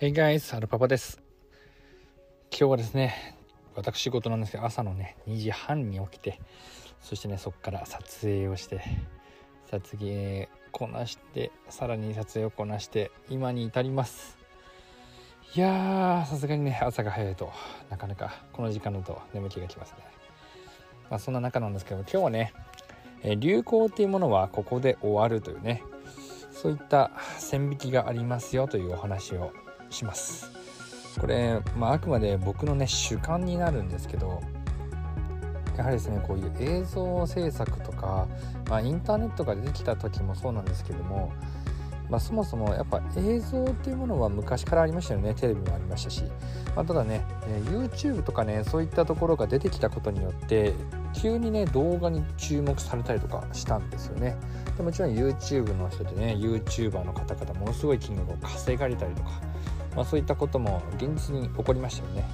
Hey guys, アルパパです。今日はですね、私事なんですけど、朝のね、2時半に起きて、そしてね、そこから撮影をして、撮影こなして、さらに撮影をこなして、今に至ります。いやー、さすがにね、朝が早いとなかなかこの時間だと眠気がきますね。まあそんな中なんですけど、今日はね、流行っていうものはここで終わるというね、そういった線引きがありますよというお話をします。これ、まあ、あくまで僕のね主観になるんですけどやはりですねこういう映像制作とか、まあ、インターネットが出てきた時もそうなんですけども、まあ、そもそもやっぱ映像っていうものは昔からありましたよねテレビもありましたし、まあ、ただね、YouTube とかねそういったところが出てきたことによって急にね動画に注目されたりとかしたんですよね。でもちろん YouTube の人でね YouTuber の方々ものすごい金額を稼がれたりとかまあ、そういったことも現実に起こりましたよね。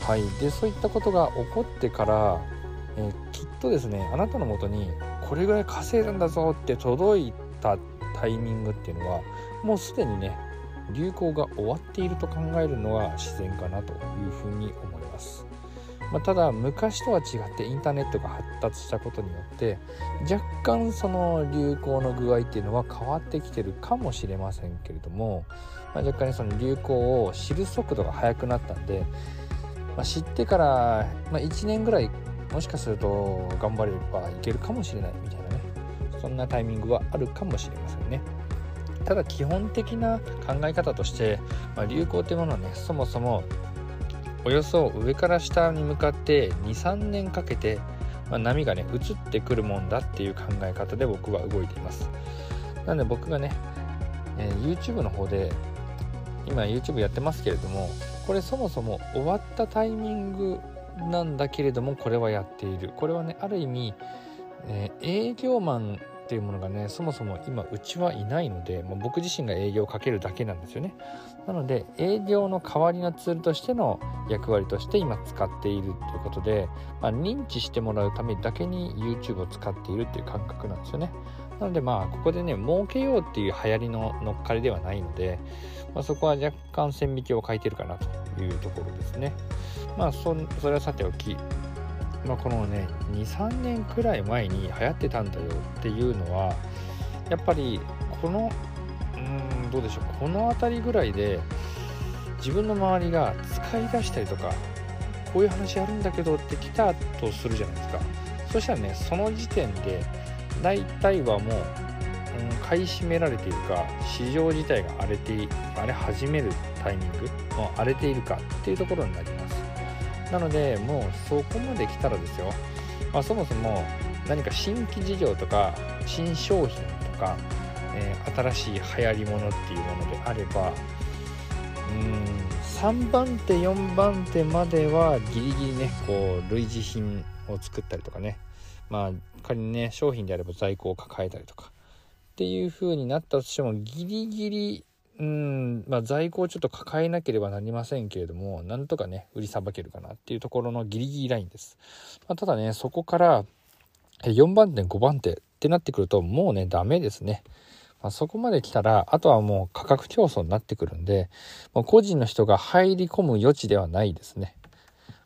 はい、でそういったことが起こってから、えー、きっとですねあなたのもとにこれぐらい稼いだんだぞって届いたタイミングっていうのはもうすでにね流行が終わっていると考えるのが自然かなというふうに思います。まあ、ただ昔とは違ってインターネットが発達したことによって若干その流行の具合っていうのは変わってきてるかもしれませんけれどもまあ、若干その流行を知る速度が速くなったんで、まあ、知ってから、ま、1年ぐらいもしかすると頑張ればいけるかもしれないみたいなねそんなタイミングはあるかもしれませんね。ただ基本的な考え方として、ま、流行っていうものはねそもそもおよそ上から下に向かって23年かけて、まあ、波がね移ってくるもんだっていう考え方で僕は動いています。なので僕がね、えー、YouTube の方で今 YouTube やってますけれどもこれそもそも終わったタイミングなんだけれどもこれはやっている。これはねある意味、えー、営業マンっていうものがねそもそも今うちはいないので、まあ、僕自身が営業をかけるだけなんですよね。なので営業の代わりのツールとしての役割として今使っているということで、まあ、認知してもらうためだけに YouTube を使っているっていう感覚なんですよね。なのでまあここでね儲けようっていう流行りの乗っかりではないので、まあ、そこは若干線引きを書いてるかなというところですね。まあそそれはさておき、まあ、このね23年くらい前に流行ってたんだよっていうのはやっぱりこのうんどうでしょうこの辺りぐらいで自分の周りが使い出したりとかこういう話あるんだけどって来たとするじゃないですか。そしたらねその時点で大体はもう、うん、買い占められているか市場自体が荒れて荒れ始めるタイミングも荒れているかっていうところになります。なのでもうそこまで来たらですよ、まあ、そもそも何か新規事業とか新商品とか、えー、新しい流行りものっていうものであればうん3番手4番手まではギリギリねこう類似品を作ったりとかね。まあ仮にね商品であれば在庫を抱えたりとか。っていう風になったとしてもギリギリうん。まあ、在庫をちょっと抱えなければなりませんけれどもなんとかね売りさばけるかなっていうところのギリギリラインです、まあ、ただねそこから4番手5番手ってなってくるともうねダメですね、まあ、そこまで来たらあとはもう価格競争になってくるんでもう個人の人が入り込む余地ではないですね。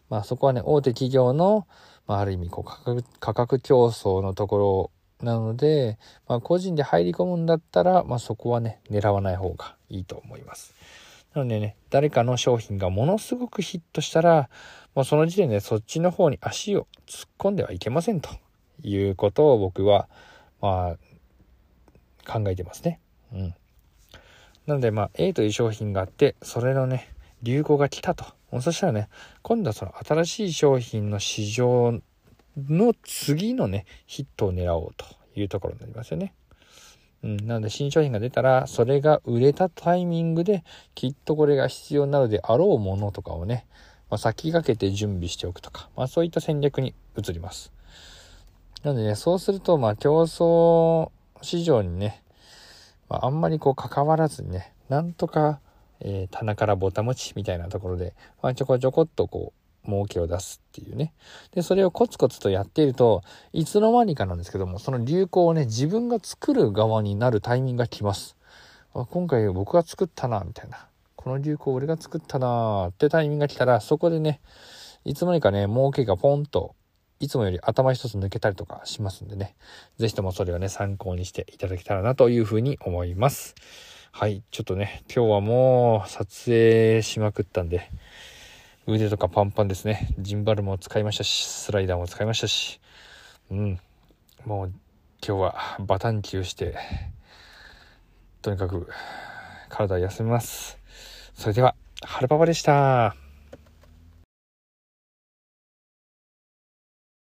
まあそこはね大手企業のまあ、ある意味こう価格価格競争のところなので、まあ、個人で入り込むんだったら、まあ、そこはね狙わない方がいいと思います。なのでね誰かの商品がものすごくヒットしたらもうその時点でそっちの方に足を突っ込んではいけませんということを僕はまあ考えてますね。うん。なのでまあ A という商品があってそれのね流行が来たとそしたらね、今度はその新しい商品の市場の次のね、ヒットを狙おうというところになりますよね。うん、なので新商品が出たら、それが売れたタイミングで、きっとこれが必要なのであろうものとかをね、まあ、先駆けて準備しておくとか、まあそういった戦略に移ります。なのでね、そうすると、まあ競争市場にね、まあ、あんまりこう関わらずにね、なんとかえー、棚からぼたもちみたいなところで、まあ、ちょこちょこっとこう、儲けを出すっていうね。で、それをコツコツとやっていると、いつの間にかなんですけども、その流行をね、自分が作る側になるタイミングが来ます。あ今回僕が作ったな、みたいな。この流行俺が作ったなーってタイミングが来たら、そこでね、いつの間にかね、儲けがポンと、いつもより頭一つ抜けたりとかしますんでね、是非ともそれをね、参考にしていただけたらなというふうに思います。はい、ちょっとね、今日はもう撮影しまくったんで、腕とかパンパンですね。ジンバルも使いましたし、スライダーも使いましたし、うん、もう今日はバタンキューして、とにかく体休めます。それでは、春パパでした。